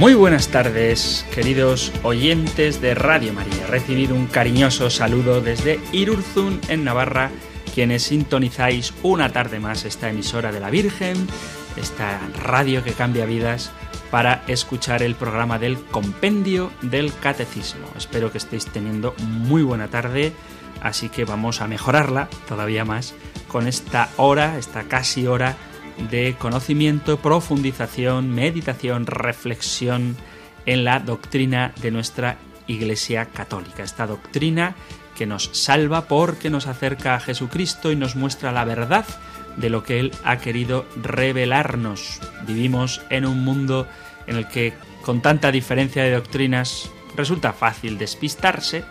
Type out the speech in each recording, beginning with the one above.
Muy buenas tardes, queridos oyentes de Radio María. Recibido un cariñoso saludo desde Irurzun, en Navarra, quienes sintonizáis una tarde más esta emisora de la Virgen, esta radio que cambia vidas, para escuchar el programa del Compendio del Catecismo. Espero que estéis teniendo muy buena tarde, así que vamos a mejorarla todavía más con esta hora, esta casi hora de conocimiento, profundización, meditación, reflexión en la doctrina de nuestra Iglesia Católica. Esta doctrina que nos salva porque nos acerca a Jesucristo y nos muestra la verdad de lo que Él ha querido revelarnos. Vivimos en un mundo en el que con tanta diferencia de doctrinas resulta fácil despistarse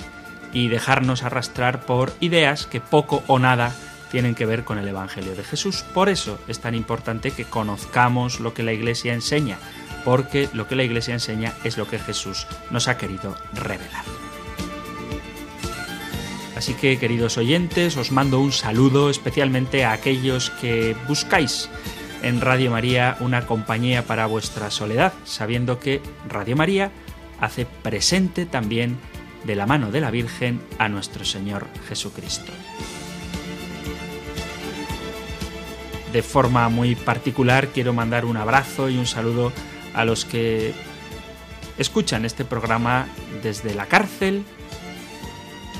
y dejarnos arrastrar por ideas que poco o nada tienen que ver con el Evangelio de Jesús. Por eso es tan importante que conozcamos lo que la Iglesia enseña, porque lo que la Iglesia enseña es lo que Jesús nos ha querido revelar. Así que, queridos oyentes, os mando un saludo especialmente a aquellos que buscáis en Radio María una compañía para vuestra soledad, sabiendo que Radio María hace presente también de la mano de la Virgen a nuestro Señor Jesucristo. De forma muy particular quiero mandar un abrazo y un saludo a los que escuchan este programa desde la cárcel,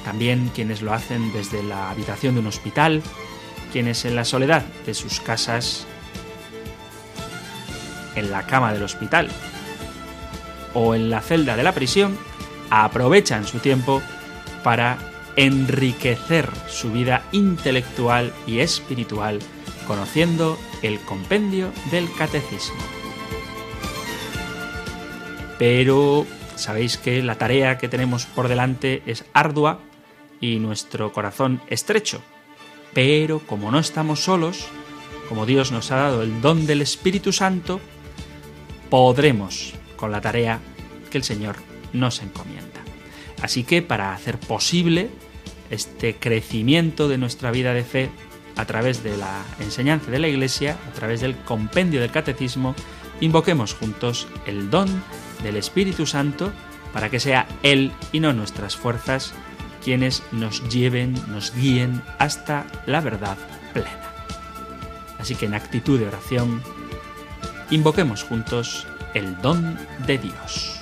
también quienes lo hacen desde la habitación de un hospital, quienes en la soledad de sus casas, en la cama del hospital o en la celda de la prisión, aprovechan su tiempo para enriquecer su vida intelectual y espiritual conociendo el compendio del catecismo. Pero sabéis que la tarea que tenemos por delante es ardua y nuestro corazón estrecho. Pero como no estamos solos, como Dios nos ha dado el don del Espíritu Santo, podremos con la tarea que el Señor nos encomienda. Así que para hacer posible este crecimiento de nuestra vida de fe, a través de la enseñanza de la Iglesia, a través del compendio del Catecismo, invoquemos juntos el don del Espíritu Santo para que sea Él y no nuestras fuerzas quienes nos lleven, nos guíen hasta la verdad plena. Así que en actitud de oración, invoquemos juntos el don de Dios.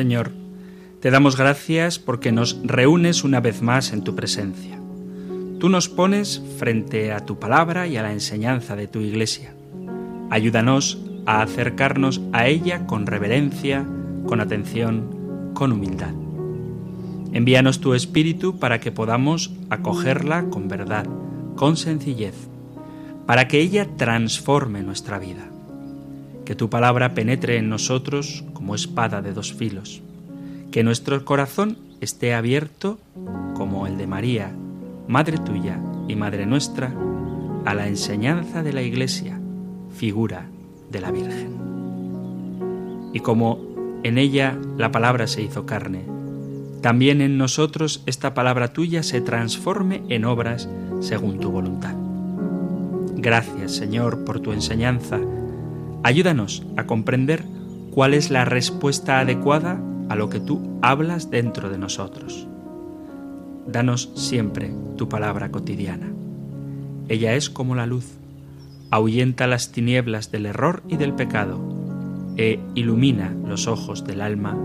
Señor, te damos gracias porque nos reúnes una vez más en tu presencia. Tú nos pones frente a tu palabra y a la enseñanza de tu iglesia. Ayúdanos a acercarnos a ella con reverencia, con atención, con humildad. Envíanos tu espíritu para que podamos acogerla con verdad, con sencillez, para que ella transforme nuestra vida que tu palabra penetre en nosotros como espada de dos filos, que nuestro corazón esté abierto como el de María, Madre tuya y Madre nuestra, a la enseñanza de la Iglesia, figura de la Virgen. Y como en ella la palabra se hizo carne, también en nosotros esta palabra tuya se transforme en obras según tu voluntad. Gracias, Señor, por tu enseñanza, Ayúdanos a comprender cuál es la respuesta adecuada a lo que tú hablas dentro de nosotros. Danos siempre tu palabra cotidiana. Ella es como la luz, ahuyenta las tinieblas del error y del pecado, e ilumina los ojos del alma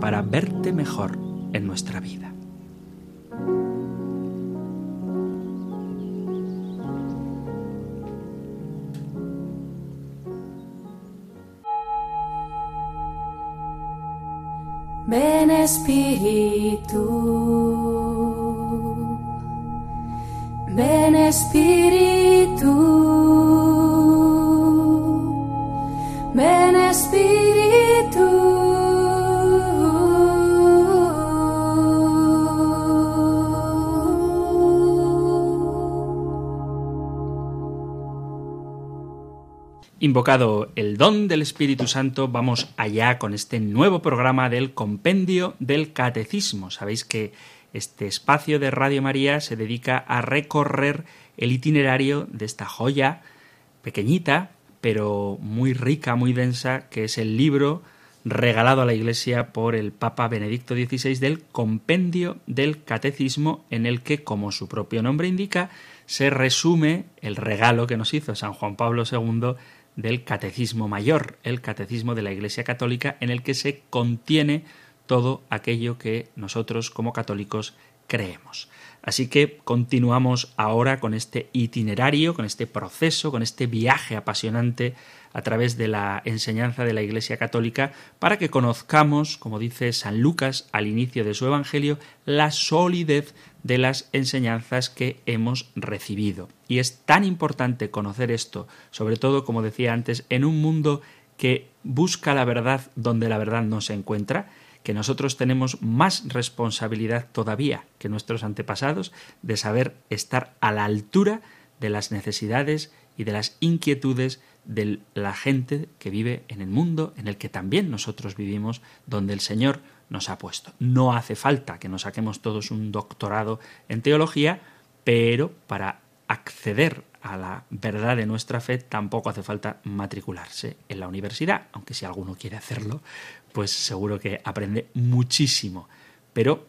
para verte mejor en nuestra vida. Ven Espíritu, ven Espíritu, Invocado el don del Espíritu Santo, vamos allá con este nuevo programa del Compendio del Catecismo. Sabéis que este espacio de Radio María se dedica a recorrer el itinerario de esta joya pequeñita, pero muy rica, muy densa, que es el libro regalado a la Iglesia por el Papa Benedicto XVI del Compendio del Catecismo, en el que, como su propio nombre indica, se resume el regalo que nos hizo San Juan Pablo II del Catecismo Mayor, el Catecismo de la Iglesia Católica, en el que se contiene todo aquello que nosotros como católicos creemos. Así que continuamos ahora con este itinerario, con este proceso, con este viaje apasionante a través de la enseñanza de la Iglesia Católica para que conozcamos, como dice San Lucas al inicio de su Evangelio, la solidez de las enseñanzas que hemos recibido. Y es tan importante conocer esto, sobre todo, como decía antes, en un mundo que busca la verdad donde la verdad no se encuentra, que nosotros tenemos más responsabilidad todavía que nuestros antepasados de saber estar a la altura de las necesidades y de las inquietudes de la gente que vive en el mundo en el que también nosotros vivimos, donde el Señor nos ha puesto. No hace falta que nos saquemos todos un doctorado en teología, pero para acceder a la verdad de nuestra fe tampoco hace falta matricularse en la universidad, aunque si alguno quiere hacerlo, pues seguro que aprende muchísimo. Pero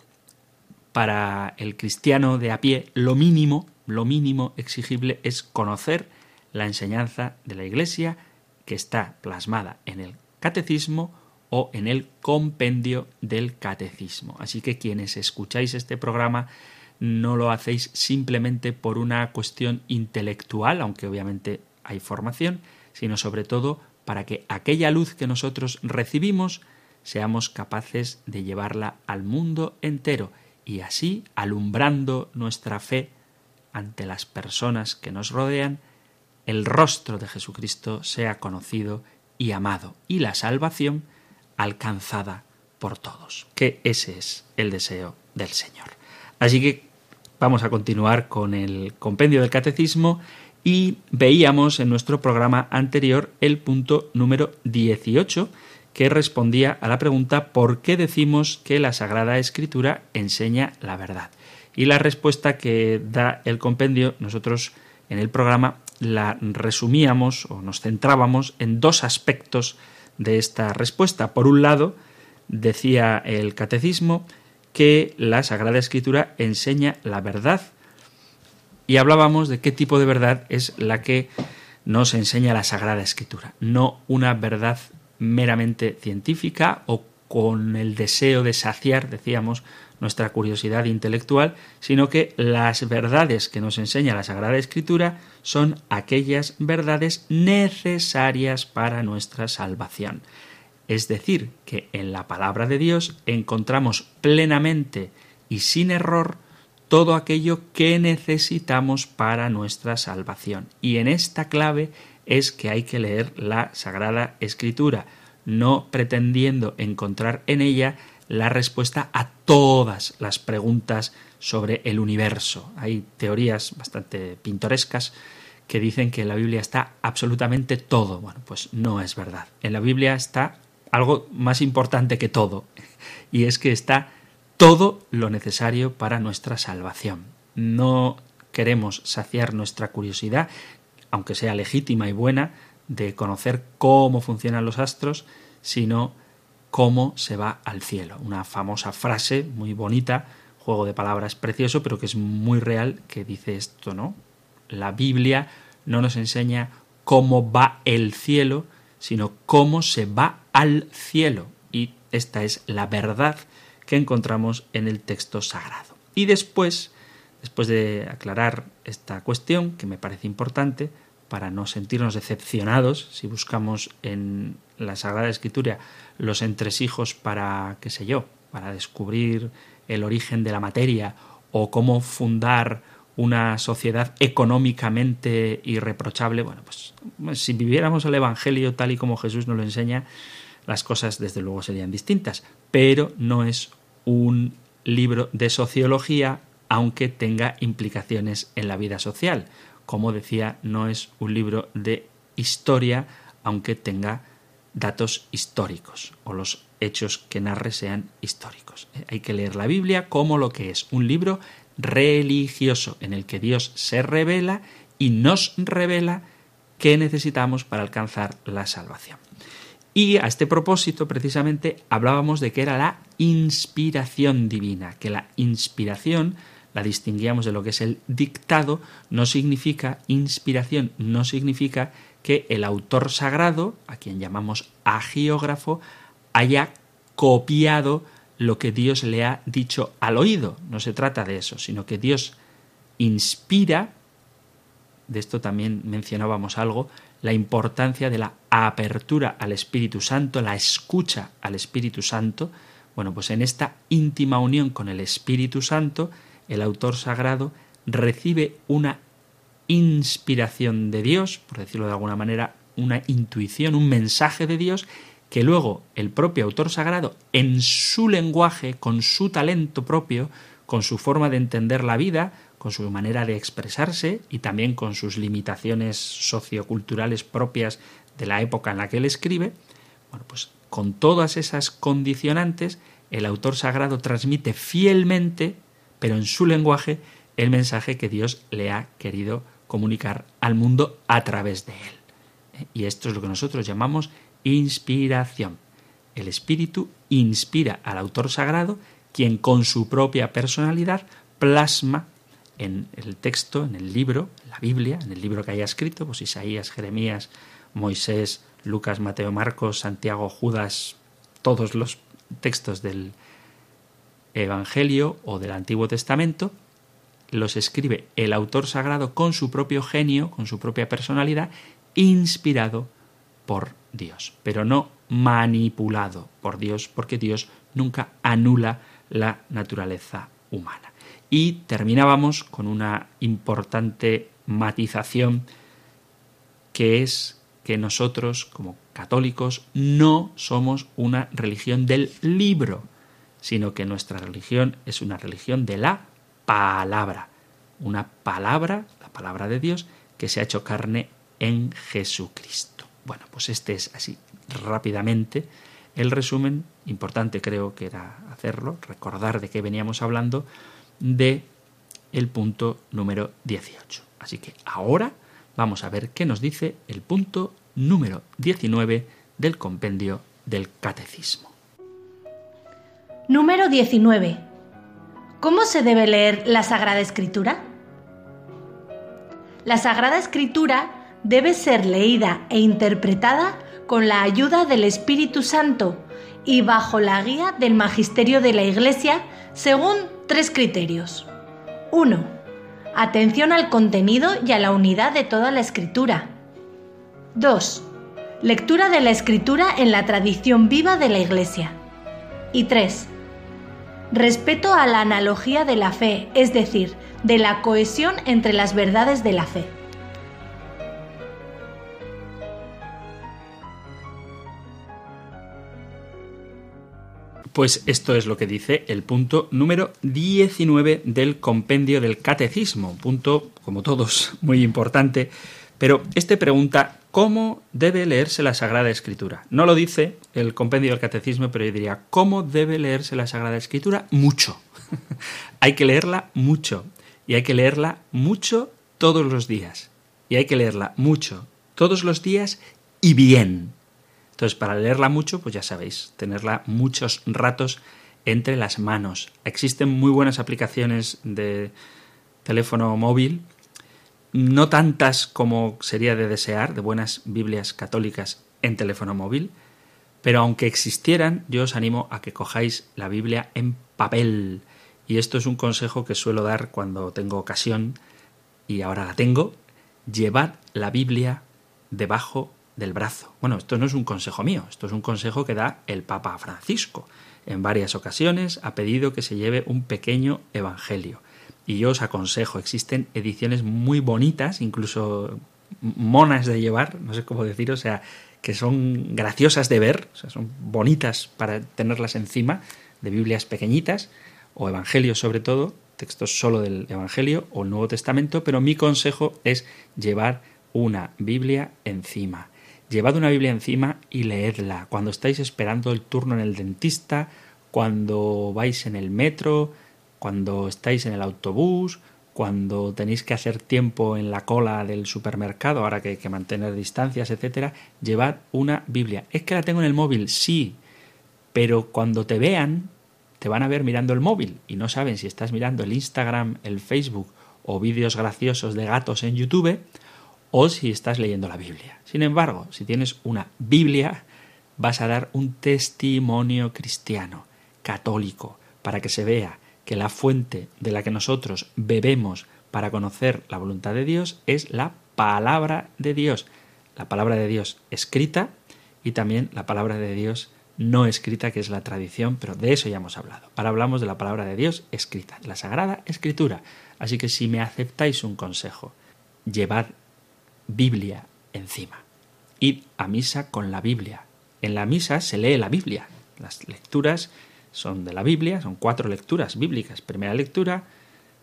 para el cristiano de a pie, lo mínimo, lo mínimo exigible es conocer la enseñanza de la Iglesia que está plasmada en el catecismo o en el compendio del catecismo. Así que quienes escucháis este programa no lo hacéis simplemente por una cuestión intelectual, aunque obviamente hay formación, sino sobre todo para que aquella luz que nosotros recibimos seamos capaces de llevarla al mundo entero y así, alumbrando nuestra fe ante las personas que nos rodean, el rostro de Jesucristo sea conocido y amado y la salvación alcanzada por todos, que ese es el deseo del Señor. Así que vamos a continuar con el compendio del catecismo y veíamos en nuestro programa anterior el punto número 18 que respondía a la pregunta ¿por qué decimos que la Sagrada Escritura enseña la verdad? Y la respuesta que da el compendio, nosotros en el programa la resumíamos o nos centrábamos en dos aspectos de esta respuesta. Por un lado, decía el catecismo que la Sagrada Escritura enseña la verdad y hablábamos de qué tipo de verdad es la que nos enseña la Sagrada Escritura, no una verdad meramente científica o con el deseo de saciar, decíamos, nuestra curiosidad intelectual, sino que las verdades que nos enseña la Sagrada Escritura son aquellas verdades necesarias para nuestra salvación. Es decir, que en la palabra de Dios encontramos plenamente y sin error todo aquello que necesitamos para nuestra salvación. Y en esta clave es que hay que leer la Sagrada Escritura, no pretendiendo encontrar en ella la respuesta a todas las preguntas sobre el universo. Hay teorías bastante pintorescas que dicen que en la Biblia está absolutamente todo. Bueno, pues no es verdad. En la Biblia está algo más importante que todo, y es que está todo lo necesario para nuestra salvación. No queremos saciar nuestra curiosidad aunque sea legítima y buena, de conocer cómo funcionan los astros, sino cómo se va al cielo. Una famosa frase muy bonita, juego de palabras precioso, pero que es muy real, que dice esto, ¿no? La Biblia no nos enseña cómo va el cielo, sino cómo se va al cielo. Y esta es la verdad que encontramos en el texto sagrado. Y después, después de aclarar esta cuestión, que me parece importante, para no sentirnos decepcionados si buscamos en la Sagrada Escritura los entresijos para, qué sé yo, para descubrir el origen de la materia o cómo fundar una sociedad económicamente irreprochable, bueno, pues si viviéramos el Evangelio tal y como Jesús nos lo enseña, las cosas desde luego serían distintas, pero no es un libro de sociología, aunque tenga implicaciones en la vida social. Como decía, no es un libro de historia, aunque tenga datos históricos o los hechos que narre sean históricos. Eh, hay que leer la Biblia como lo que es un libro religioso en el que Dios se revela y nos revela qué necesitamos para alcanzar la salvación. Y a este propósito, precisamente, hablábamos de que era la inspiración divina, que la inspiración la distinguíamos de lo que es el dictado, no significa inspiración, no significa que el autor sagrado, a quien llamamos agiógrafo, haya copiado lo que Dios le ha dicho al oído. No se trata de eso, sino que Dios inspira, de esto también mencionábamos algo, la importancia de la apertura al Espíritu Santo, la escucha al Espíritu Santo. Bueno, pues en esta íntima unión con el Espíritu Santo, el autor sagrado recibe una inspiración de Dios, por decirlo de alguna manera, una intuición, un mensaje de Dios que luego el propio autor sagrado, en su lenguaje, con su talento propio, con su forma de entender la vida, con su manera de expresarse y también con sus limitaciones socioculturales propias de la época en la que él escribe, bueno, pues con todas esas condicionantes, el autor sagrado transmite fielmente, pero en su lenguaje, el mensaje que Dios le ha querido comunicar al mundo a través de él. Y esto es lo que nosotros llamamos inspiración. El Espíritu inspira al autor sagrado, quien con su propia personalidad plasma en el texto, en el libro, en la Biblia, en el libro que haya escrito, pues Isaías, Jeremías, Moisés, Lucas, Mateo, Marcos, Santiago, Judas, todos los textos del Evangelio o del Antiguo Testamento, los escribe el autor sagrado con su propio genio, con su propia personalidad, inspirado por Dios, pero no manipulado por Dios, porque Dios nunca anula la naturaleza humana. Y terminábamos con una importante matización que es que nosotros, como católicos, no somos una religión del libro, sino que nuestra religión es una religión de la palabra, una palabra, la palabra de Dios, que se ha hecho carne en Jesucristo. Bueno, pues este es así rápidamente el resumen, importante creo que era hacerlo, recordar de qué veníamos hablando, de el punto número 18. Así que ahora vamos a ver qué nos dice el punto número 19 del compendio del catecismo. Número 19. ¿Cómo se debe leer la Sagrada Escritura? La Sagrada Escritura debe ser leída e interpretada con la ayuda del Espíritu Santo y bajo la guía del Magisterio de la Iglesia según tres criterios. 1. Atención al contenido y a la unidad de toda la escritura. 2. Lectura de la escritura en la tradición viva de la Iglesia. Y 3. Respeto a la analogía de la fe, es decir, de la cohesión entre las verdades de la fe. Pues esto es lo que dice el punto número 19 del compendio del catecismo, punto, como todos, muy importante, pero este pregunta cómo debe leerse la Sagrada Escritura. No lo dice el compendio del catecismo, pero yo diría, ¿cómo debe leerse la Sagrada Escritura? Mucho. hay que leerla mucho, y hay que leerla mucho todos los días, y hay que leerla mucho todos los días y bien. Entonces, para leerla mucho, pues ya sabéis, tenerla muchos ratos entre las manos. Existen muy buenas aplicaciones de teléfono móvil no tantas como sería de desear, de buenas Biblias católicas en teléfono móvil, pero aunque existieran, yo os animo a que cojáis la Biblia en papel. Y esto es un consejo que suelo dar cuando tengo ocasión, y ahora la tengo, llevad la Biblia debajo del brazo. Bueno, esto no es un consejo mío, esto es un consejo que da el Papa Francisco. En varias ocasiones ha pedido que se lleve un pequeño evangelio. Y yo os aconsejo, existen ediciones muy bonitas, incluso monas de llevar, no sé cómo decir, o sea, que son graciosas de ver, son bonitas para tenerlas encima, de Biblias pequeñitas, o Evangelios sobre todo, textos solo del Evangelio o el Nuevo Testamento, pero mi consejo es llevar una Biblia encima. Llevad una Biblia encima y leedla cuando estáis esperando el turno en el dentista, cuando vais en el metro, cuando estáis en el autobús, cuando tenéis que hacer tiempo en la cola del supermercado, ahora que hay que mantener distancias, etcétera, llevad una Biblia. Es que la tengo en el móvil, sí, pero cuando te vean, te van a ver mirando el móvil y no saben si estás mirando el Instagram, el Facebook o vídeos graciosos de gatos en YouTube o si estás leyendo la Biblia. Sin embargo, si tienes una Biblia, vas a dar un testimonio cristiano, católico, para que se vea que la fuente de la que nosotros bebemos para conocer la voluntad de Dios es la palabra de Dios. La palabra de Dios escrita y también la palabra de Dios no escrita, que es la tradición, pero de eso ya hemos hablado. Ahora hablamos de la palabra de Dios escrita, la Sagrada Escritura. Así que si me aceptáis un consejo, llevad Biblia encima. Id a misa con la Biblia. En la misa se lee la Biblia. Las lecturas son de la Biblia, son cuatro lecturas bíblicas. Primera lectura,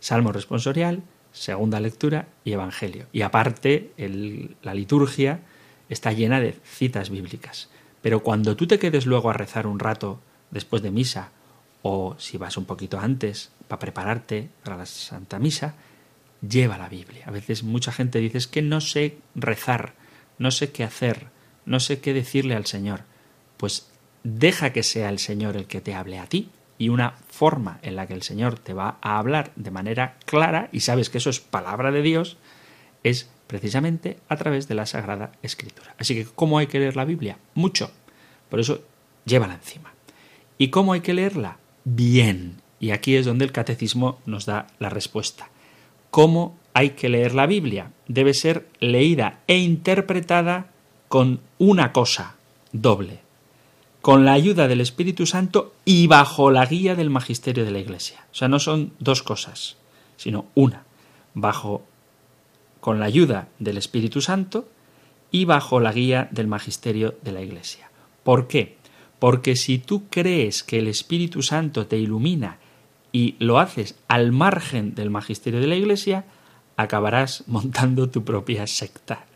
Salmo responsorial, segunda lectura y Evangelio. Y aparte, la liturgia está llena de citas bíblicas. Pero cuando tú te quedes luego a rezar un rato después de misa, o si vas un poquito antes para prepararte para la Santa Misa, lleva la Biblia. A veces mucha gente dice es que no sé rezar, no sé qué hacer, no sé qué decirle al Señor. Pues deja que sea el Señor el que te hable a ti. Y una forma en la que el Señor te va a hablar de manera clara, y sabes que eso es palabra de Dios, es precisamente a través de la Sagrada Escritura. Así que, ¿cómo hay que leer la Biblia? Mucho. Por eso, llévala encima. ¿Y cómo hay que leerla? Bien. Y aquí es donde el catecismo nos da la respuesta. ¿Cómo hay que leer la Biblia? Debe ser leída e interpretada con una cosa doble, con la ayuda del Espíritu Santo y bajo la guía del magisterio de la Iglesia. O sea, no son dos cosas, sino una, bajo con la ayuda del Espíritu Santo y bajo la guía del magisterio de la Iglesia. ¿Por qué? Porque si tú crees que el Espíritu Santo te ilumina y lo haces al margen del magisterio de la Iglesia, acabarás montando tu propia secta.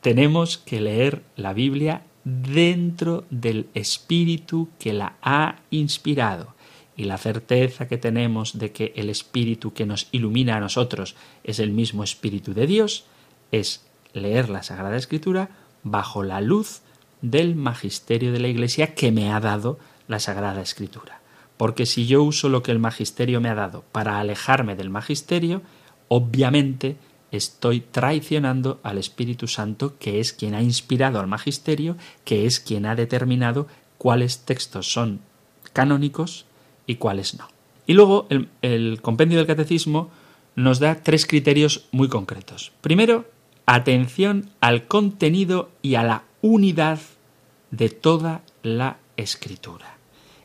Tenemos que leer la Biblia dentro del espíritu que la ha inspirado. Y la certeza que tenemos de que el espíritu que nos ilumina a nosotros es el mismo espíritu de Dios es leer la Sagrada Escritura bajo la luz del magisterio de la Iglesia que me ha dado la Sagrada Escritura. Porque si yo uso lo que el magisterio me ha dado para alejarme del magisterio, obviamente estoy traicionando al Espíritu Santo, que es quien ha inspirado al magisterio, que es quien ha determinado cuáles textos son canónicos y cuáles no. Y luego el, compendio del catecismo nos da tres criterios muy concretos. Primero, atención al contenido y a la unidad de toda la escritura.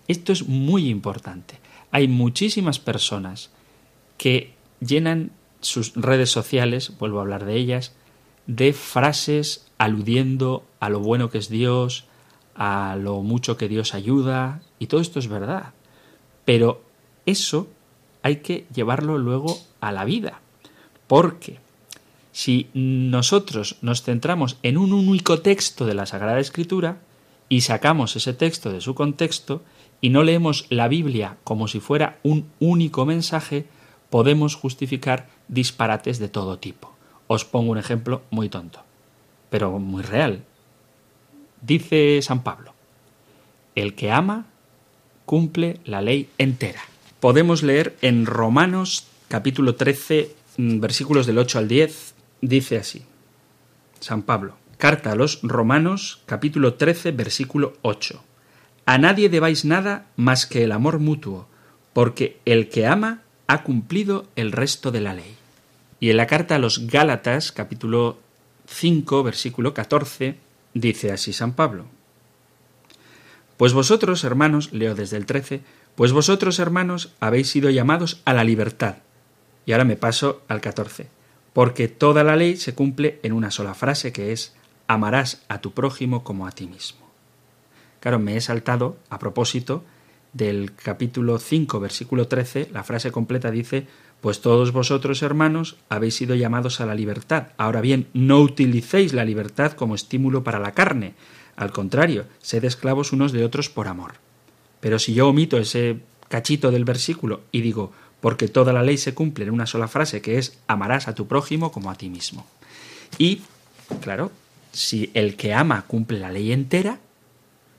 Esto es muy importante. Hay muchísimas personas que llenan sus redes sociales, vuelvo a hablar de ellas, de frases aludiendo a lo bueno que es Dios, a lo mucho que Dios ayuda, y todo esto es verdad. Pero eso hay que llevarlo luego a la vida, porque si nosotros nos centramos en un único texto de la Sagrada Escritura y sacamos ese texto de su contexto y no leemos la Biblia como si fuera un único mensaje, podemos justificar disparates de todo tipo. Os pongo un ejemplo muy tonto, pero muy real. Dice San Pablo, el que ama cumple la ley entera. Podemos leer en Romanos capítulo 13 mm, versículos del 8 al 10 dice así, San Pablo, carta a los Romanos capítulo 13 versículo 8. A nadie debáis nada más que el amor mutuo, porque el que ama ha cumplido el resto de la ley. Y en la carta a los Gálatas capítulo 5 versículo 14 dice así San Pablo. Pues vosotros, hermanos, leo desde el 13, pues vosotros, hermanos, habéis sido llamados a la libertad. Y ahora me paso al 14. Porque toda la ley se cumple en una sola frase que es amarás a tu prójimo como a ti mismo. Claro, me he saltado a propósito del capítulo 5, versículo 13, la frase completa dice, pues todos vosotros, hermanos, habéis sido llamados a la libertad. Ahora bien, no utilicéis la libertad como estímulo para la carne. Al contrario, sed esclavos unos de otros por amor. Pero si yo omito ese cachito del versículo y digo, porque toda la ley se cumple en una sola frase, que es amarás a tu prójimo como a ti mismo. Y, claro, si el que ama cumple la ley entera,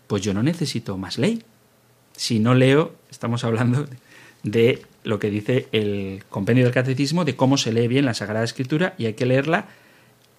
pues yo no necesito más ley. Si no leo, estamos hablando de lo que dice el compendio del catecismo, de cómo se lee bien la Sagrada Escritura y hay que leerla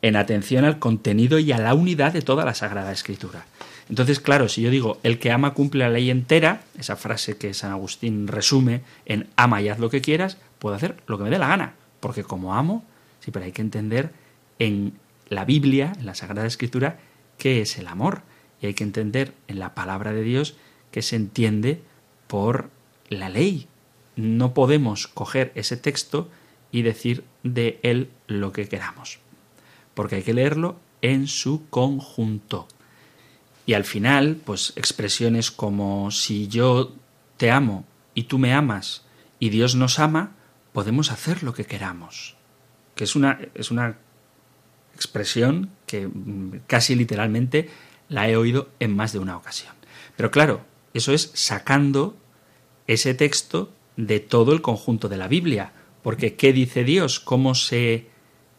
en atención al contenido y a la unidad de toda la Sagrada Escritura. Entonces, claro, si yo digo el que ama cumple la ley entera, esa frase que San Agustín resume en ama y haz lo que quieras, puedo hacer lo que me dé la gana, porque como amo, sí, pero hay que entender en la Biblia, en la Sagrada Escritura, qué es el amor. Y hay que entender en la palabra de Dios que se entiende por la ley. No podemos coger ese texto y decir de él lo que queramos, porque hay que leerlo en su conjunto. Y al final, pues expresiones como si yo te amo y tú me amas y Dios nos ama, podemos hacer lo que queramos. Que es una, es una expresión que mm, casi literalmente la he oído en más de una ocasión. Pero claro, eso es sacando ese texto de todo el conjunto de la Biblia, porque ¿qué dice Dios? ¿Cómo se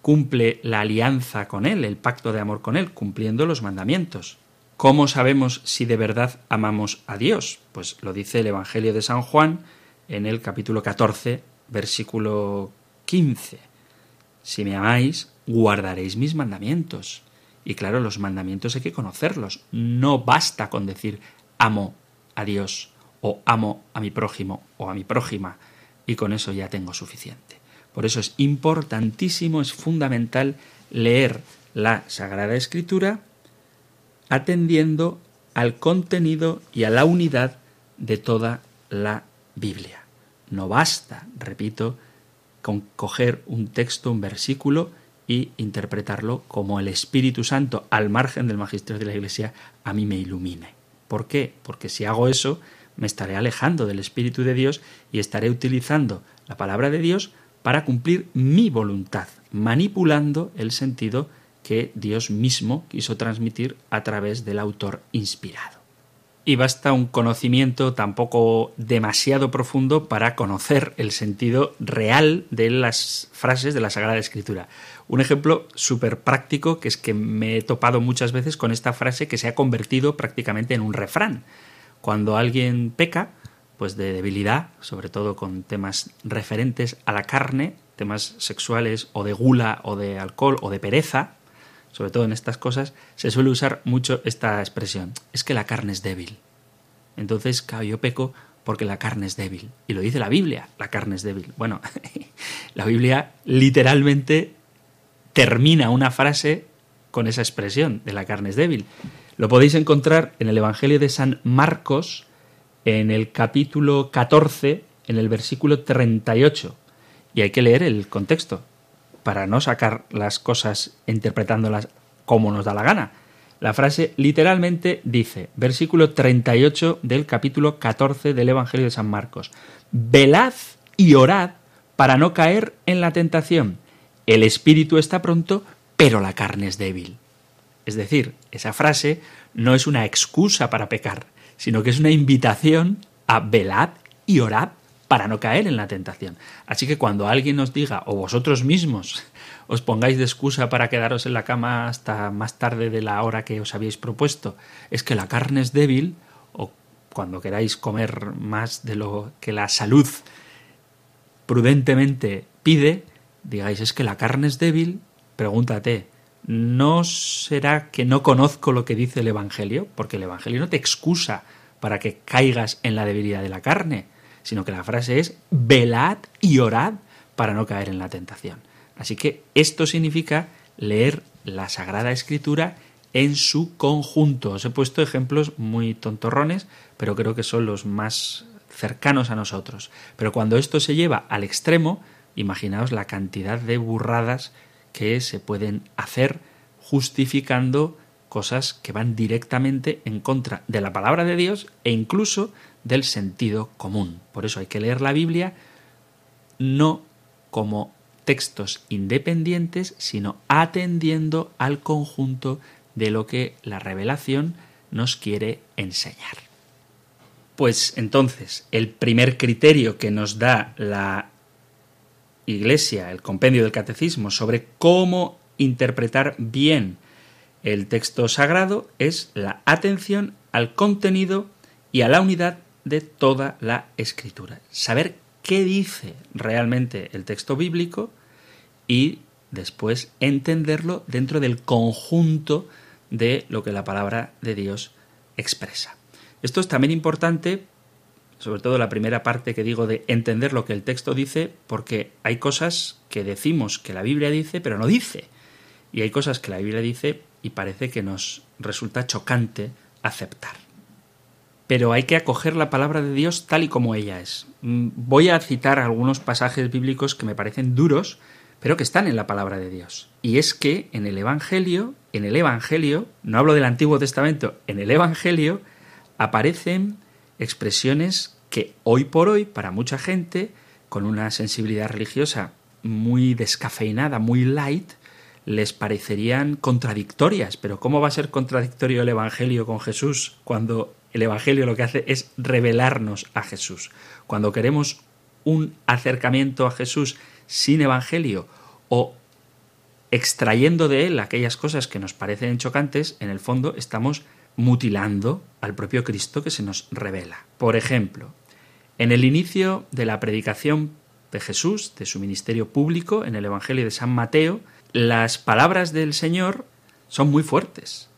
cumple la alianza con Él, el pacto de amor con Él, cumpliendo los mandamientos? ¿Cómo sabemos si de verdad amamos a Dios? Pues lo dice el Evangelio de San Juan en el capítulo 14, versículo 15. Si me amáis, guardaréis mis mandamientos. Y claro, los mandamientos hay que conocerlos. No basta con decir amo a Dios o amo a mi prójimo o a mi prójima y con eso ya tengo suficiente. Por eso es importantísimo, es fundamental leer la Sagrada Escritura atendiendo al contenido y a la unidad de toda la Biblia. No basta, repito, con coger un texto, un versículo y interpretarlo como el Espíritu Santo, al margen del magisterio de la Iglesia, a mí me ilumine. ¿Por qué? Porque si hago eso, me estaré alejando del Espíritu de Dios y estaré utilizando la palabra de Dios para cumplir mi voluntad, manipulando el sentido que Dios mismo quiso transmitir a través del autor inspirado. Y basta un conocimiento tampoco demasiado profundo para conocer el sentido real de las frases de la Sagrada Escritura. Un ejemplo súper práctico que es que me he topado muchas veces con esta frase que se ha convertido prácticamente en un refrán. Cuando alguien peca, pues de debilidad, sobre todo con temas referentes a la carne, temas sexuales o de gula o de alcohol o de pereza, sobre todo en estas cosas, se suele usar mucho esta expresión. Es que la carne es débil. Entonces, claro, yo peco porque la carne es débil. Y lo dice la Biblia, la carne es débil. Bueno, la Biblia literalmente termina una frase con esa expresión de la carne es débil. Lo podéis encontrar en el Evangelio de San Marcos, en el capítulo 14, en el versículo 38. Y hay que leer el contexto para no sacar las cosas interpretándolas como nos da la gana. La frase literalmente dice, versículo 38 del capítulo 14 del Evangelio de San Marcos, velad y orad para no caer en la tentación. El espíritu está pronto, pero la carne es débil. Es decir, esa frase no es una excusa para pecar, sino que es una invitación a velad y orad para no caer en la tentación. Así que cuando alguien os diga, o vosotros mismos os pongáis de excusa para quedaros en la cama hasta más tarde de la hora que os habéis propuesto, es que la carne es débil, o cuando queráis comer más de lo que la salud prudentemente pide, digáis es que la carne es débil, pregúntate, ¿no será que no conozco lo que dice el Evangelio? Porque el Evangelio no te excusa para que caigas en la debilidad de la carne, sino que la frase es velad y orad para no caer en la tentación. Así que esto significa leer la Sagrada Escritura en su conjunto. Os he puesto ejemplos muy tontorrones, pero creo que son los más cercanos a nosotros. Pero cuando esto se lleva al extremo, imaginaos la cantidad de burradas que se pueden hacer justificando cosas que van directamente en contra de la palabra de Dios e incluso del sentido común. Por eso hay que leer la Biblia no como textos independientes, sino atendiendo al conjunto de lo que la revelación nos quiere enseñar. Pues entonces, el primer criterio que nos da la Iglesia, el compendio del catecismo, sobre cómo interpretar bien el texto sagrado es la atención al contenido y a la unidad de toda la escritura. Saber qué dice realmente el texto bíblico y después entenderlo dentro del conjunto de lo que la palabra de Dios expresa. Esto es también importante, sobre todo la primera parte que digo de entender lo que el texto dice, porque hay cosas que decimos que la Biblia dice, pero no dice. Y hay cosas que la Biblia dice y parece que nos resulta chocante aceptar. Pero hay que acoger la palabra de Dios tal y como ella es. Mm, voy a citar algunos pasajes bíblicos que me parecen duros, pero que están en la palabra de Dios. Y es que en el Evangelio, en el Evangelio, no hablo del Antiguo Testamento, en el Evangelio aparecen expresiones que hoy por hoy, para mucha gente, con una sensibilidad religiosa muy descafeinada, muy light, les parecerían contradictorias. Pero ¿cómo va a ser contradictorio el Evangelio con Jesús cuando el Evangelio lo que hace es revelarnos a Jesús? Cuando queremos un acercamiento a Jesús sin Evangelio o extrayendo de él aquellas cosas que nos parecen chocantes, en el fondo estamos mutilando al propio Cristo que se nos revela. Por ejemplo, en el inicio de la predicación de Jesús, de su ministerio público, en el Evangelio de San Mateo, las palabras del Señor son muy fuertes,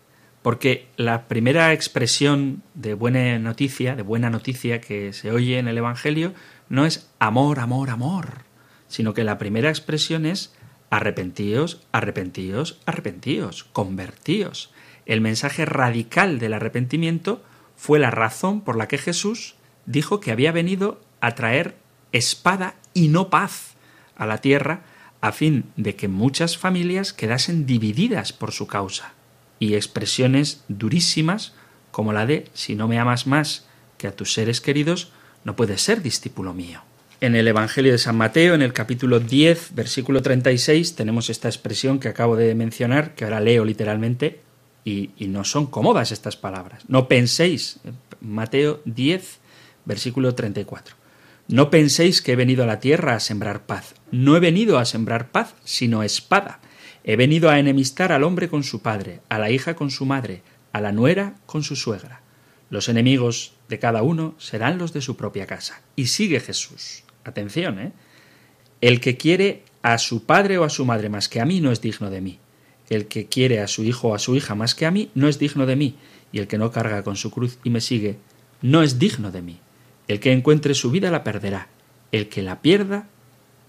porque la primera expresión de buena noticia, de buena noticia que se oye en el Evangelio, no es amor, amor, amor, sino que la primera expresión es arrepentíos, arrepentíos, arrepentíos, convertíos. El mensaje radical del arrepentimiento fue la razón por la que Jesús dijo que había venido a traer espada y no paz a la tierra a fin de que muchas familias quedasen divididas por su causa. Y expresiones durísimas como la de si no me amas más que a tus seres queridos, no puedes ser discípulo mío. En el Evangelio de San Mateo, en el capítulo 10, versículo 36, tenemos esta expresión que acabo de mencionar, que ahora leo literalmente, y, no son cómodas estas palabras. No penséis, Mateo 10, versículo 34. No penséis que he venido a la tierra a sembrar paz. No he venido a sembrar paz, sino espada. He venido a enemistar al hombre con su padre, a la hija con su madre, a la nuera con su suegra. Los enemigos de cada uno serán los de su propia casa. Y sigue Jesús. Atención, ¿eh? El que quiere a su padre o a su madre más que a mí no es digno de mí. El que quiere a su hijo o a su hija más que a mí no es digno de mí. Y el que no carga con su cruz y me sigue no es digno de mí. El que encuentre su vida la perderá. El que la pierda,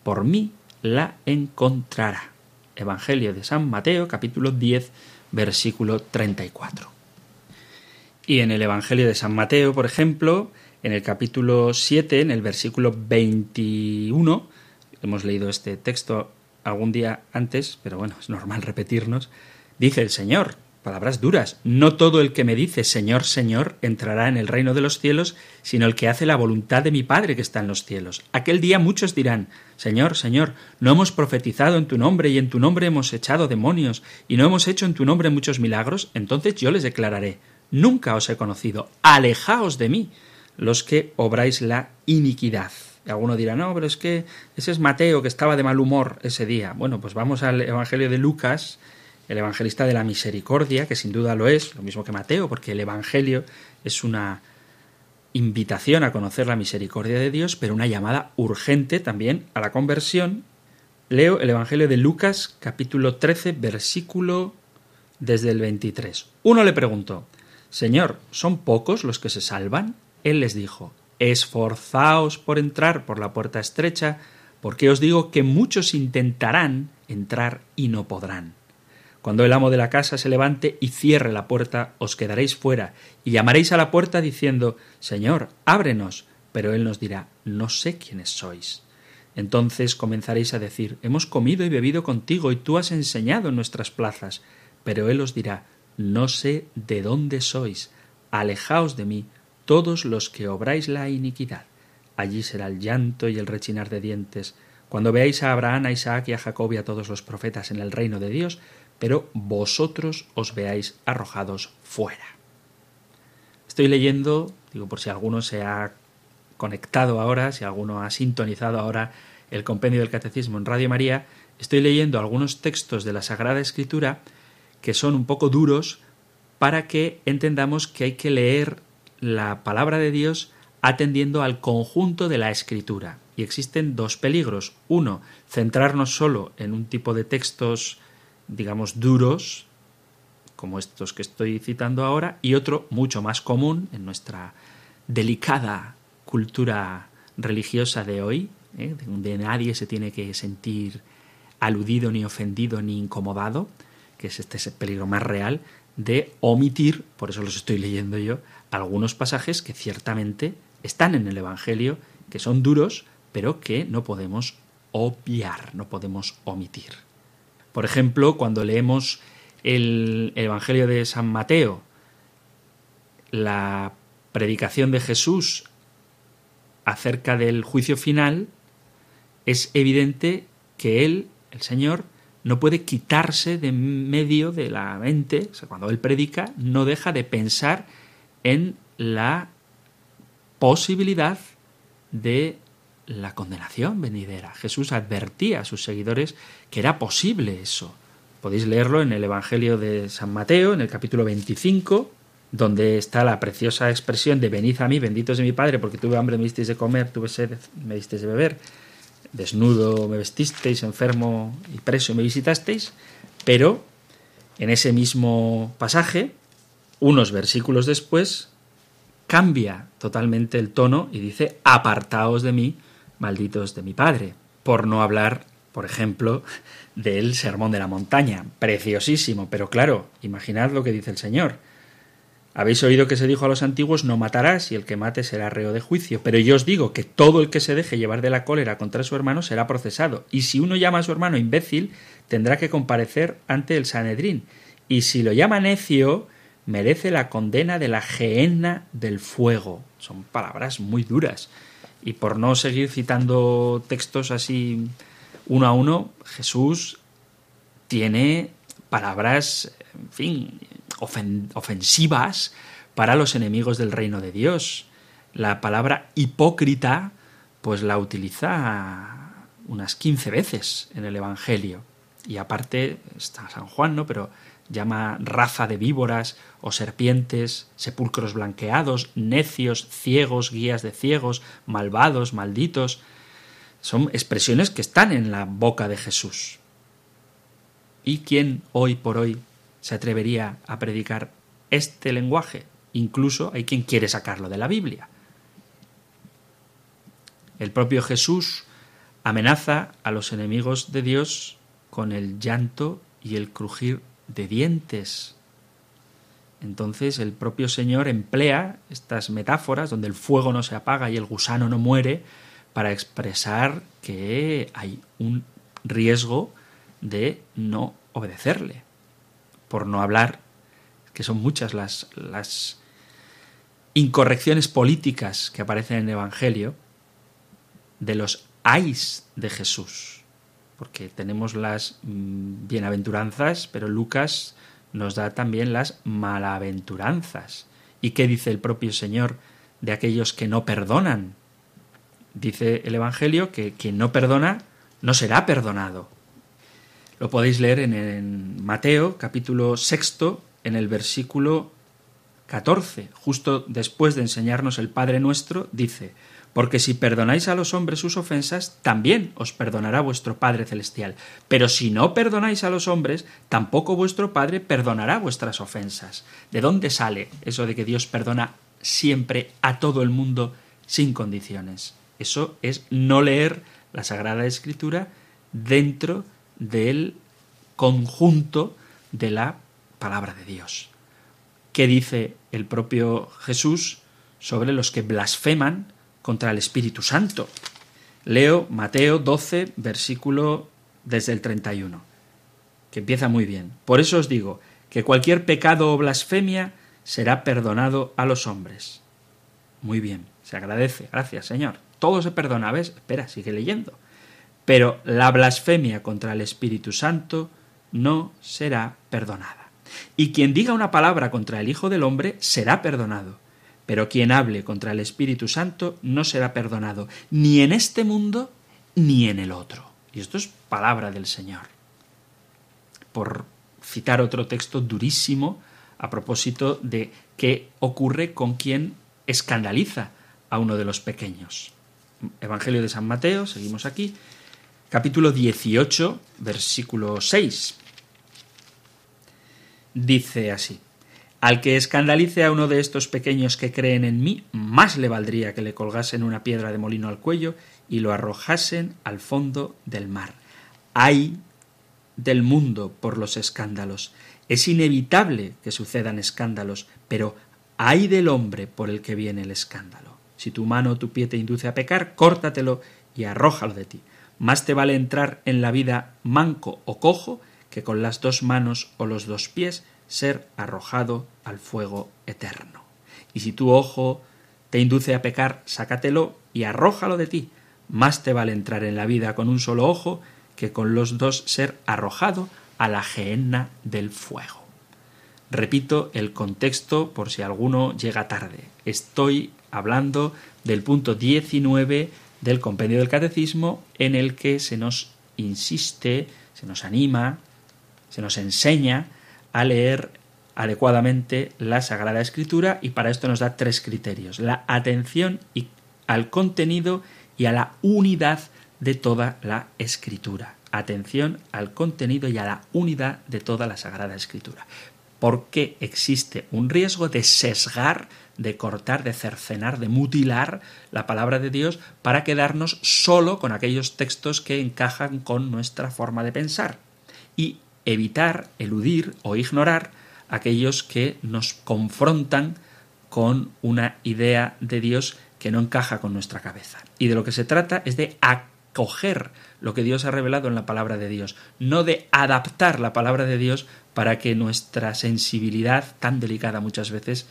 por mí la encontrará. Evangelio de San Mateo, capítulo 10, versículo 34. Y en el Evangelio de San Mateo, por ejemplo, en el capítulo 7, en el versículo 21, hemos leído este texto algún día antes, pero bueno, es normal repetirnos, dice el Señor, palabras duras, no todo el que me dice Señor, Señor entrará en el reino de los cielos, sino el que hace la voluntad de mi Padre que está en los cielos. Aquel día muchos dirán, Señor, Señor, no hemos profetizado en tu nombre y en tu nombre hemos echado demonios y no hemos hecho en tu nombre muchos milagros, entonces yo les declararé, nunca os he conocido, alejaos de mí, los que obráis la iniquidad. Alguno dirá, no, pero es que ese es Mateo que estaba de mal humor ese día. Bueno, pues vamos al Evangelio de Lucas, el evangelista de la misericordia, que sin duda lo es, lo mismo que Mateo, porque el Evangelio es una invitación a conocer la misericordia de Dios, pero una llamada urgente también a la conversión, Leo el Evangelio de Lucas, capítulo 13, versículo desde el 23. Uno le preguntó, Señor, ¿son pocos los que se salvan? Él les dijo, Esforzaos por entrar por la puerta estrecha, porque os digo que muchos intentarán entrar y no podrán. Cuando el amo de la casa se levante y cierre la puerta, os quedaréis fuera y llamaréis a la puerta diciendo Señor, ábrenos. Pero él nos dirá No sé quiénes sois. Entonces comenzaréis a decir Hemos comido y bebido contigo y tú has enseñado en nuestras plazas. Pero él os dirá No sé de dónde sois. Alejaos de mí, todos los que obráis la iniquidad. Allí será el llanto y el rechinar de dientes, cuando veáis a Abraham, a Isaac y a Jacob y a todos los profetas en el reino de Dios, pero vosotros os veáis arrojados fuera. Estoy leyendo, digo por si alguno se ha conectado ahora, si alguno ha sintonizado ahora el compendio del Catecismo en Radio María, estoy leyendo algunos textos de la Sagrada Escritura que son un poco duros para que entendamos que hay que leer la palabra de Dios atendiendo al conjunto de la Escritura. Y existen dos peligros. Uno, centrarnos solo en un tipo de textos digamos, duros, como estos que estoy citando ahora, y otro mucho más común en nuestra delicada cultura religiosa de hoy, ¿eh? donde nadie se tiene que sentir aludido, ni ofendido, ni incomodado, que es este peligro más real, de omitir, por eso los estoy leyendo yo, algunos pasajes que ciertamente están en el Evangelio, que son duros, pero que no podemos obviar, no podemos omitir. Por ejemplo, cuando leemos el Evangelio de San Mateo, la predicación de Jesús acerca del juicio final, es evidente que Él, el Señor, no puede quitarse de medio de la mente, cuando Él predica, no deja de pensar en la posibilidad de la condenación venidera. Jesús advertía a sus seguidores que era posible eso. Podéis leerlo en el Evangelio de San Mateo, en el capítulo 25, donde está la preciosa expresión de venid a mí, benditos de mi Padre, porque tuve hambre, me disteis de comer, tuve sed, me disteis de beber, desnudo me vestisteis, enfermo y preso me visitasteis, pero en ese mismo pasaje, unos versículos después, cambia totalmente el tono y dice, apartaos de mí, malditos de mi padre, por no hablar, por ejemplo, del Sermón de la Montaña, preciosísimo, pero claro, imaginad lo que dice el Señor. Habéis oído que se dijo a los antiguos no matarás y el que mate será reo de juicio, pero yo os digo que todo el que se deje llevar de la cólera contra su hermano será procesado, y si uno llama a su hermano imbécil, tendrá que comparecer ante el Sanedrín, y si lo llama necio, merece la condena de la gehenna del fuego. Son palabras muy duras. Y por no seguir citando textos así uno a uno, Jesús tiene palabras, en fin, ofensivas para los enemigos del reino de Dios. La palabra hipócrita, pues la utiliza unas 15 veces en el Evangelio. Y aparte está San Juan, ¿no? Pero llama raza de víboras o serpientes, sepulcros blanqueados, necios, ciegos, guías de ciegos, malvados, malditos. Son expresiones que están en la boca de Jesús. ¿Y quién hoy por hoy se atrevería a predicar este lenguaje? Incluso hay quien quiere sacarlo de la Biblia. El propio Jesús amenaza a los enemigos de Dios con el llanto y el crujir de dientes. Entonces el propio Señor emplea estas metáforas donde el fuego no se apaga y el gusano no muere para expresar que hay un riesgo de no obedecerle. Por no hablar, que son muchas las, las incorrecciones políticas que aparecen en el Evangelio, de los ais de Jesús porque tenemos las mm, bienaventuranzas, pero Lucas nos da también las malaventuranzas. ¿Y qué dice el propio Señor de aquellos que no perdonan? Dice el Evangelio que quien no perdona no será perdonado. Lo podéis leer en, en Mateo capítulo sexto, en el versículo 14, justo después de enseñarnos el Padre nuestro, dice, porque si perdonáis a los hombres sus ofensas, también os perdonará vuestro Padre Celestial. Pero si no perdonáis a los hombres, tampoco vuestro Padre perdonará vuestras ofensas. ¿De dónde sale eso de que Dios perdona siempre a todo el mundo sin condiciones? Eso es no leer la Sagrada Escritura dentro del conjunto de la palabra de Dios. ¿Qué dice el propio Jesús sobre los que blasfeman contra el Espíritu Santo. Leo Mateo 12, versículo desde el 31, que empieza muy bien. Por eso os digo que cualquier pecado o blasfemia será perdonado a los hombres. Muy bien, se agradece, gracias Señor. Todo se perdona, ¿ves? Espera, sigue leyendo. Pero la blasfemia contra el Espíritu Santo no será perdonada. Y quien diga una palabra contra el Hijo del Hombre será perdonado pero quien hable contra el Espíritu Santo no será perdonado, ni en este mundo ni en el otro. Y esto es palabra del Señor. Por citar otro texto durísimo a propósito de qué ocurre con quien escandaliza a uno de los pequeños. Evangelio de San Mateo, seguimos aquí, capítulo 18, versículo 6. Dice así, al que escandalice a uno de estos pequeños que creen en mí, más le valdría que le colgasen una piedra de molino al cuello y lo arrojasen al fondo del mar. Hay del mundo por los escándalos. Es inevitable que sucedan escándalos, pero hay del hombre por el que viene el escándalo. Si tu mano o tu pie te induce a pecar, córtatelo y arrójalo de ti. Más te vale entrar en la vida manco o cojo que con las dos manos o los dos pies ser arrojado al fuego eterno. Y si tu ojo te induce a pecar, sácatelo y arrójalo de ti. Más te vale entrar en la vida con un solo ojo que con los dos ser arrojado a la gehenna del fuego. Repito el contexto por si alguno llega tarde. Estoy hablando del punto 19 del compendio del catecismo en el que se nos insiste, se nos anima, se nos enseña a leer adecuadamente la Sagrada Escritura y para esto nos da tres criterios. La atención al contenido y a la unidad de toda la Escritura. Atención al contenido y a la unidad de toda la Sagrada Escritura. Porque existe un riesgo de sesgar, de cortar, de cercenar, de mutilar la palabra de Dios para quedarnos solo con aquellos textos que encajan con nuestra forma de pensar. Y evitar, eludir o ignorar aquellos que nos confrontan con una idea de Dios que no encaja con nuestra cabeza. Y de lo que se trata es de acoger lo que Dios ha revelado en la palabra de Dios, no de adaptar la palabra de Dios para que nuestra sensibilidad, tan delicada muchas veces,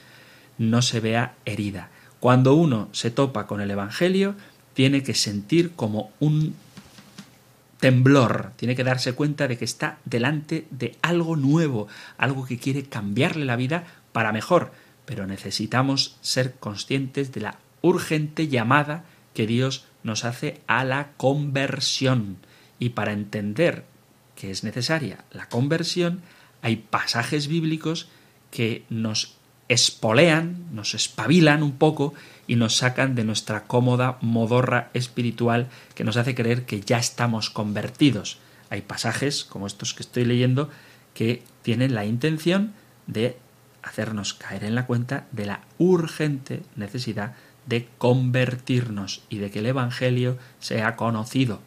no se vea herida. Cuando uno se topa con el Evangelio, tiene que sentir como un temblor, tiene que darse cuenta de que está delante de algo nuevo, algo que quiere cambiarle la vida para mejor, pero necesitamos ser conscientes de la urgente llamada que Dios nos hace a la conversión. Y para entender que es necesaria la conversión, hay pasajes bíblicos que nos espolean, nos espabilan un poco y nos sacan de nuestra cómoda modorra espiritual que nos hace creer que ya estamos convertidos. Hay pasajes, como estos que estoy leyendo, que tienen la intención de hacernos caer en la cuenta de la urgente necesidad de convertirnos y de que el Evangelio sea conocido.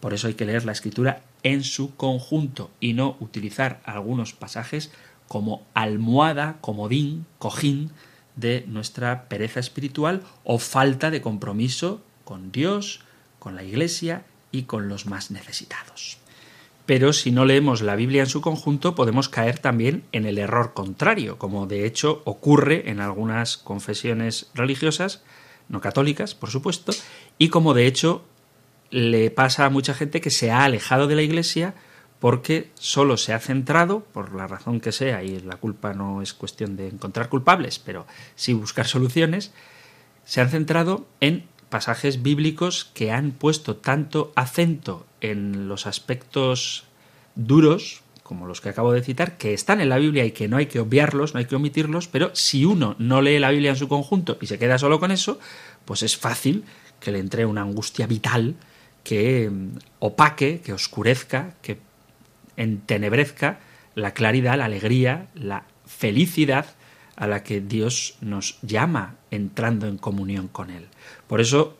Por eso hay que leer la escritura en su conjunto y no utilizar algunos pasajes como almohada, comodín, cojín de nuestra pereza espiritual o falta de compromiso con Dios, con la Iglesia y con los más necesitados. Pero si no leemos la Biblia en su conjunto, podemos caer también en el error contrario, como de hecho ocurre en algunas confesiones religiosas, no católicas, por supuesto, y como de hecho le pasa a mucha gente que se ha alejado de la Iglesia porque solo se ha centrado, por la razón que sea, y la culpa no es cuestión de encontrar culpables, pero sí buscar soluciones, se han centrado en pasajes bíblicos que han puesto tanto acento en los aspectos duros, como los que acabo de citar, que están en la Biblia y que no hay que obviarlos, no hay que omitirlos, pero si uno no lee la Biblia en su conjunto y se queda solo con eso, pues es fácil que le entre una angustia vital que mm, opaque, que oscurezca, que entenebrezca la claridad, la alegría, la felicidad a la que Dios nos llama entrando en comunión con Él. Por eso,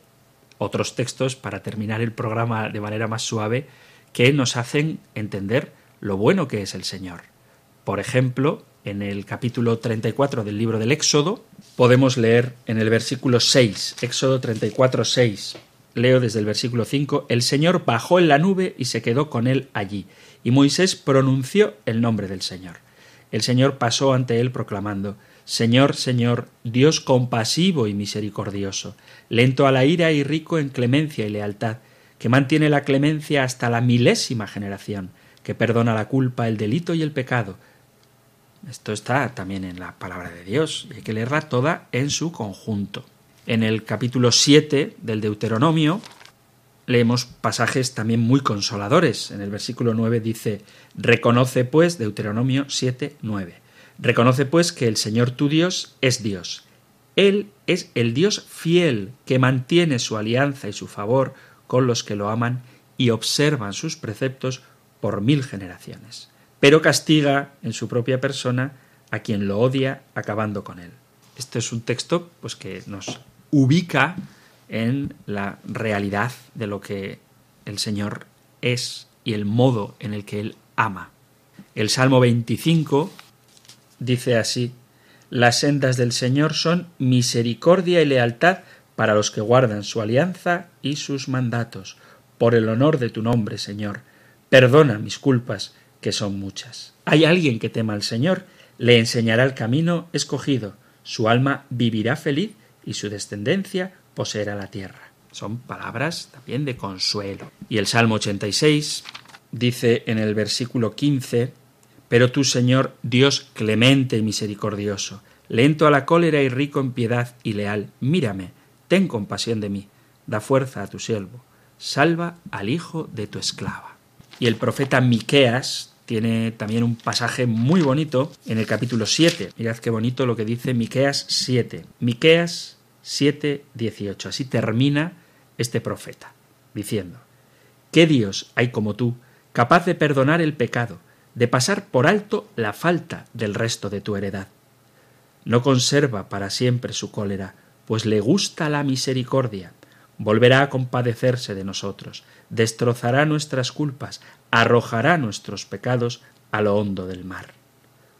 otros textos, para terminar el programa de manera más suave, que nos hacen entender lo bueno que es el Señor. Por ejemplo, en el capítulo 34 del libro del Éxodo, podemos leer en el versículo 6, Éxodo 34, 6. Leo desde el versículo 5, el Señor bajó en la nube y se quedó con él allí, y Moisés pronunció el nombre del Señor. El Señor pasó ante él proclamando, Señor, Señor, Dios compasivo y misericordioso, lento a la ira y rico en clemencia y lealtad, que mantiene la clemencia hasta la milésima generación, que perdona la culpa, el delito y el pecado. Esto está también en la palabra de Dios, y hay que leerla toda en su conjunto. En el capítulo 7 del Deuteronomio leemos pasajes también muy consoladores. En el versículo 9 dice, Reconoce pues, Deuteronomio 7, 9, Reconoce pues que el Señor tu Dios es Dios. Él es el Dios fiel que mantiene su alianza y su favor con los que lo aman y observan sus preceptos por mil generaciones. Pero castiga en su propia persona a quien lo odia acabando con él. Este es un texto pues que nos ubica en la realidad de lo que el Señor es y el modo en el que Él ama. El Salmo 25 dice así, Las sendas del Señor son misericordia y lealtad para los que guardan su alianza y sus mandatos. Por el honor de tu nombre, Señor, perdona mis culpas, que son muchas. Hay alguien que tema al Señor, le enseñará el camino escogido, su alma vivirá feliz y su descendencia poseerá la tierra. Son palabras también de consuelo. Y el Salmo 86 dice en el versículo 15, Pero tú, Señor, Dios clemente y misericordioso, lento a la cólera y rico en piedad y leal, mírame, ten compasión de mí, da fuerza a tu siervo, salva al hijo de tu esclava. Y el profeta Miqueas tiene también un pasaje muy bonito en el capítulo 7. Mirad qué bonito lo que dice Miqueas 7. Miqueas 7, 18. Así termina este profeta, diciendo, ¿qué Dios hay como tú, capaz de perdonar el pecado, de pasar por alto la falta del resto de tu heredad? No conserva para siempre su cólera, pues le gusta la misericordia. Volverá a compadecerse de nosotros, destrozará nuestras culpas, arrojará nuestros pecados a lo hondo del mar.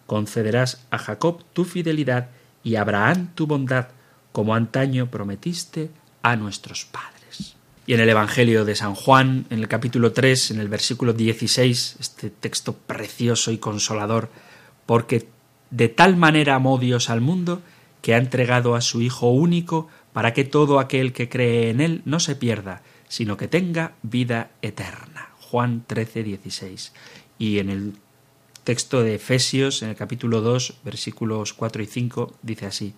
Concederás a Jacob tu fidelidad y a Abraham tu bondad, como antaño prometiste a nuestros padres. Y en el Evangelio de San Juan, en el capítulo 3, en el versículo 16, este texto precioso y consolador, porque de tal manera amó Dios al mundo, que ha entregado a su Hijo único, para que todo aquel que cree en él no se pierda, sino que tenga vida eterna. Juan 13, 16. Y en el texto de Efesios, en el capítulo 2, versículos 4 y 5, dice así,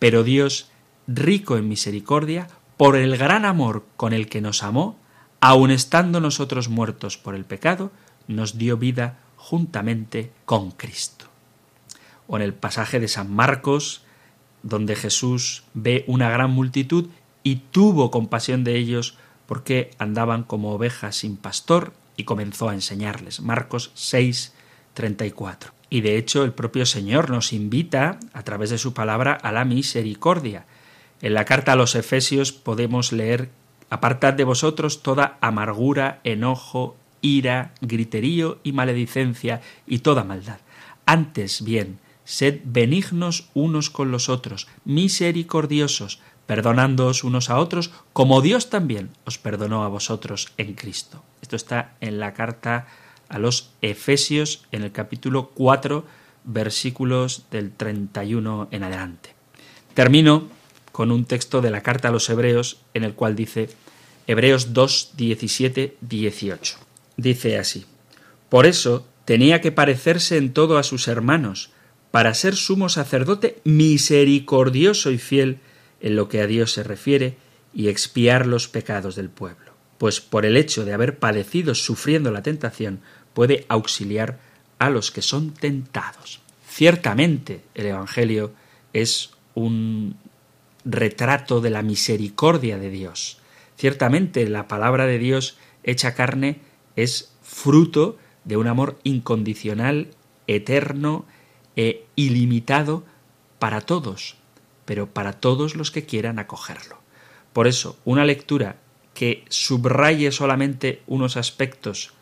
Pero Dios, rico en misericordia, por el gran amor con el que nos amó, aun estando nosotros muertos por el pecado, nos dio vida juntamente con Cristo. O en el pasaje de San Marcos, donde Jesús ve una gran multitud y tuvo compasión de ellos porque andaban como ovejas sin pastor y comenzó a enseñarles. Marcos 6, 34. Y de hecho el propio Señor nos invita, a través de su palabra, a la misericordia. En la carta a los Efesios podemos leer Apartad de vosotros toda amargura, enojo, ira, griterío y maledicencia y toda maldad. Antes bien, sed benignos unos con los otros, misericordiosos, perdonándoos unos a otros, como Dios también os perdonó a vosotros en Cristo. Esto está en la carta a los Efesios en el capítulo 4, versículos del 31 en adelante. Termino con un texto de la carta a los Hebreos en el cual dice Hebreos 2, 17, 18. Dice así, Por eso tenía que parecerse en todo a sus hermanos, para ser sumo sacerdote misericordioso y fiel, en lo que a Dios se refiere y expiar los pecados del pueblo, pues por el hecho de haber padecido sufriendo la tentación puede auxiliar a los que son tentados. Ciertamente el Evangelio es un retrato de la misericordia de Dios. Ciertamente la palabra de Dios hecha carne es fruto de un amor incondicional, eterno e ilimitado para todos, pero para todos los que quieran acogerlo. Por eso, una lectura que subraye solamente unos aspectos,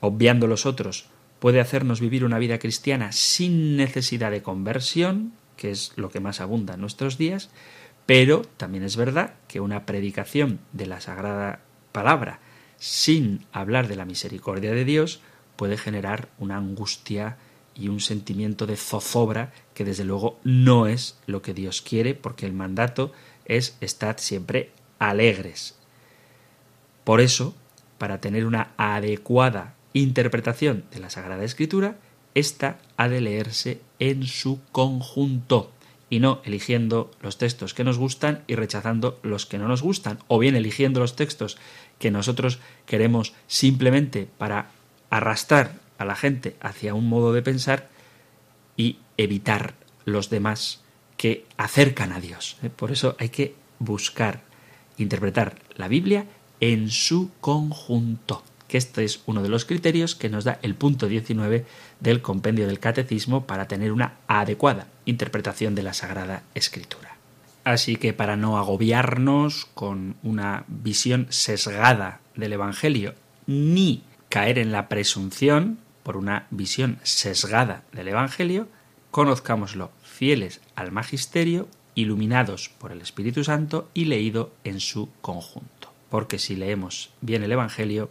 obviando los otros, puede hacernos vivir una vida cristiana sin necesidad de conversión, que es lo que más abunda en nuestros días, pero también es verdad que una predicación de la Sagrada Palabra sin hablar de la misericordia de Dios puede generar una angustia y un sentimiento de zozobra que desde luego no es lo que Dios quiere porque el mandato es estar siempre alegres. Por eso, para tener una adecuada interpretación de la Sagrada Escritura, esta ha de leerse en su conjunto y no eligiendo los textos que nos gustan y rechazando los que no nos gustan, o bien eligiendo los textos que nosotros queremos simplemente para arrastrar a la gente hacia un modo de pensar y evitar los demás que acercan a Dios. ¿eh? Por eso hay que buscar interpretar la Biblia en su conjunto que este es uno de los criterios que nos da el punto 19 del compendio del catecismo para tener una adecuada interpretación de la Sagrada Escritura. Así que para no agobiarnos con una visión sesgada del Evangelio, ni caer en la presunción por una visión sesgada del Evangelio, conozcámoslo fieles al magisterio, iluminados por el Espíritu Santo y leído en su conjunto. Porque si leemos bien el Evangelio,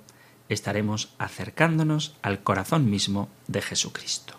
estaremos acercándonos al corazón mismo de Jesucristo.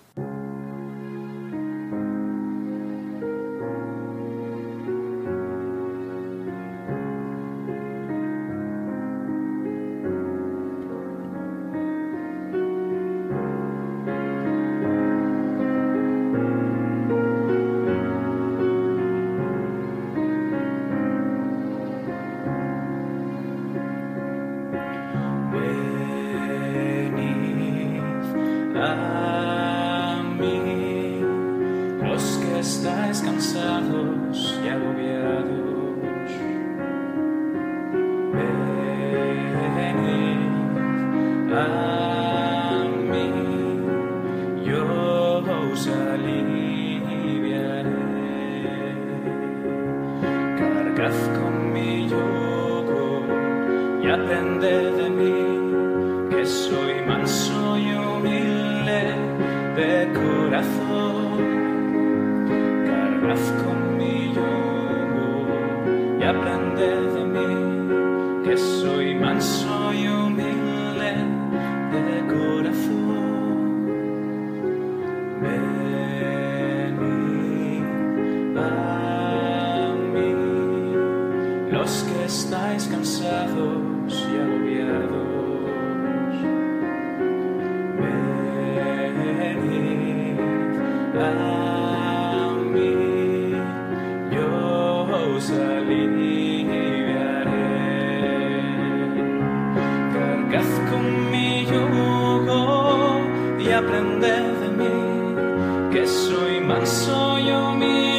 yugo y aprender de mí, que soy manso y humilde.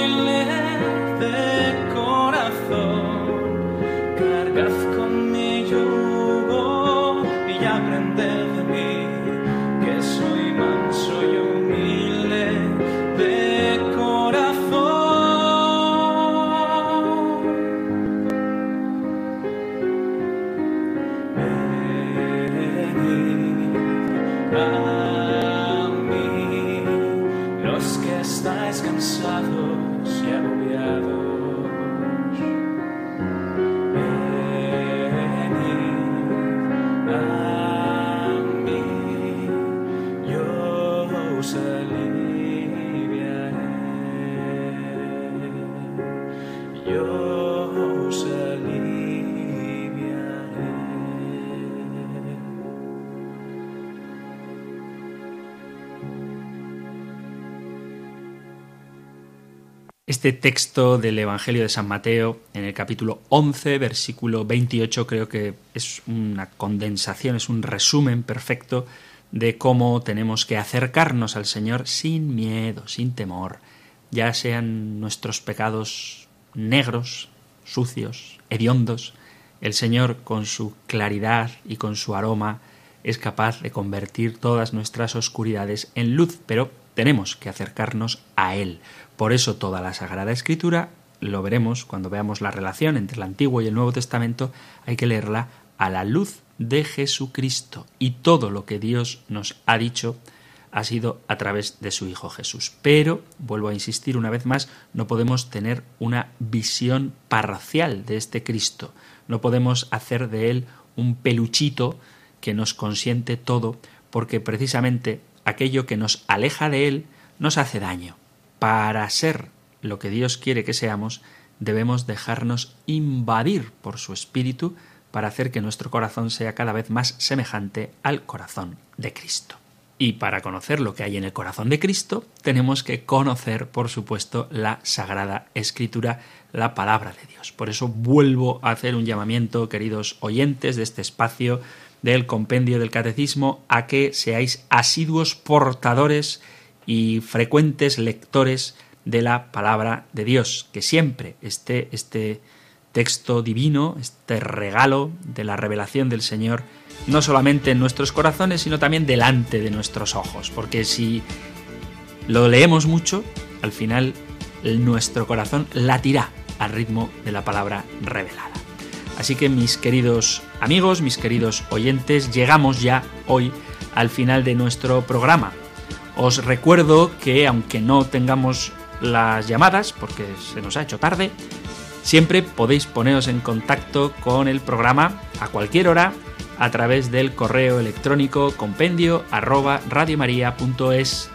Este texto del Evangelio de San Mateo, en el capítulo 11, versículo 28, creo que es una condensación, es un resumen perfecto de cómo tenemos que acercarnos al Señor sin miedo, sin temor, ya sean nuestros pecados negros, sucios, hediondos, el Señor con su claridad y con su aroma es capaz de convertir todas nuestras oscuridades en luz, pero tenemos que acercarnos a Él. Por eso toda la Sagrada Escritura, lo veremos cuando veamos la relación entre el Antiguo y el Nuevo Testamento, hay que leerla a la luz de Jesucristo. Y todo lo que Dios nos ha dicho ha sido a través de su Hijo Jesús. Pero, vuelvo a insistir una vez más, no podemos tener una visión parcial de este Cristo. No podemos hacer de Él un peluchito que nos consiente todo, porque precisamente aquello que nos aleja de Él nos hace daño. Para ser lo que Dios quiere que seamos, debemos dejarnos invadir por su Espíritu para hacer que nuestro corazón sea cada vez más semejante al corazón de Cristo. Y para conocer lo que hay en el corazón de Cristo, tenemos que conocer, por supuesto, la Sagrada Escritura, la palabra de Dios. Por eso vuelvo a hacer un llamamiento, queridos oyentes de este espacio, del compendio del catecismo a que seáis asiduos portadores y frecuentes lectores de la palabra de Dios, que siempre esté este texto divino, este regalo de la revelación del Señor, no solamente en nuestros corazones, sino también delante de nuestros ojos, porque si lo leemos mucho, al final nuestro corazón latirá al ritmo de la palabra revelada. Así que mis queridos amigos, mis queridos oyentes, llegamos ya hoy al final de nuestro programa. Os recuerdo que aunque no tengamos las llamadas, porque se nos ha hecho tarde, siempre podéis poneros en contacto con el programa a cualquier hora a través del correo electrónico compendio arroba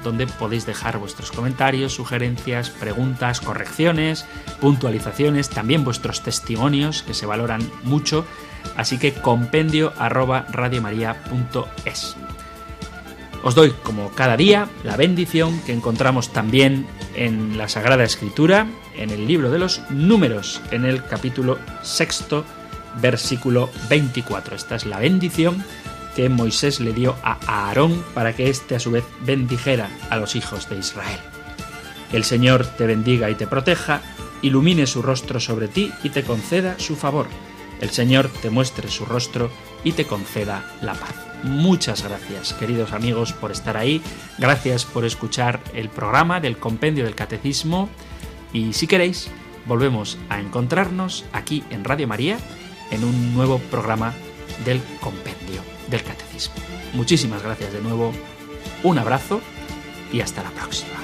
donde podéis dejar vuestros comentarios, sugerencias, preguntas, correcciones, puntualizaciones, también vuestros testimonios que se valoran mucho. Así que compendio arroba. Os doy, como cada día, la bendición que encontramos también en la Sagrada Escritura, en el libro de los números, en el capítulo sexto versículo 24. Esta es la bendición que Moisés le dio a Aarón para que éste a su vez bendijera a los hijos de Israel. El Señor te bendiga y te proteja, ilumine su rostro sobre ti y te conceda su favor. El Señor te muestre su rostro y te conceda la paz. Muchas gracias, queridos amigos, por estar ahí. Gracias por escuchar el programa del Compendio del Catecismo. Y si queréis, volvemos a encontrarnos aquí en Radio María en un nuevo programa del Compendio del Catecismo. Muchísimas gracias de nuevo, un abrazo y hasta la próxima.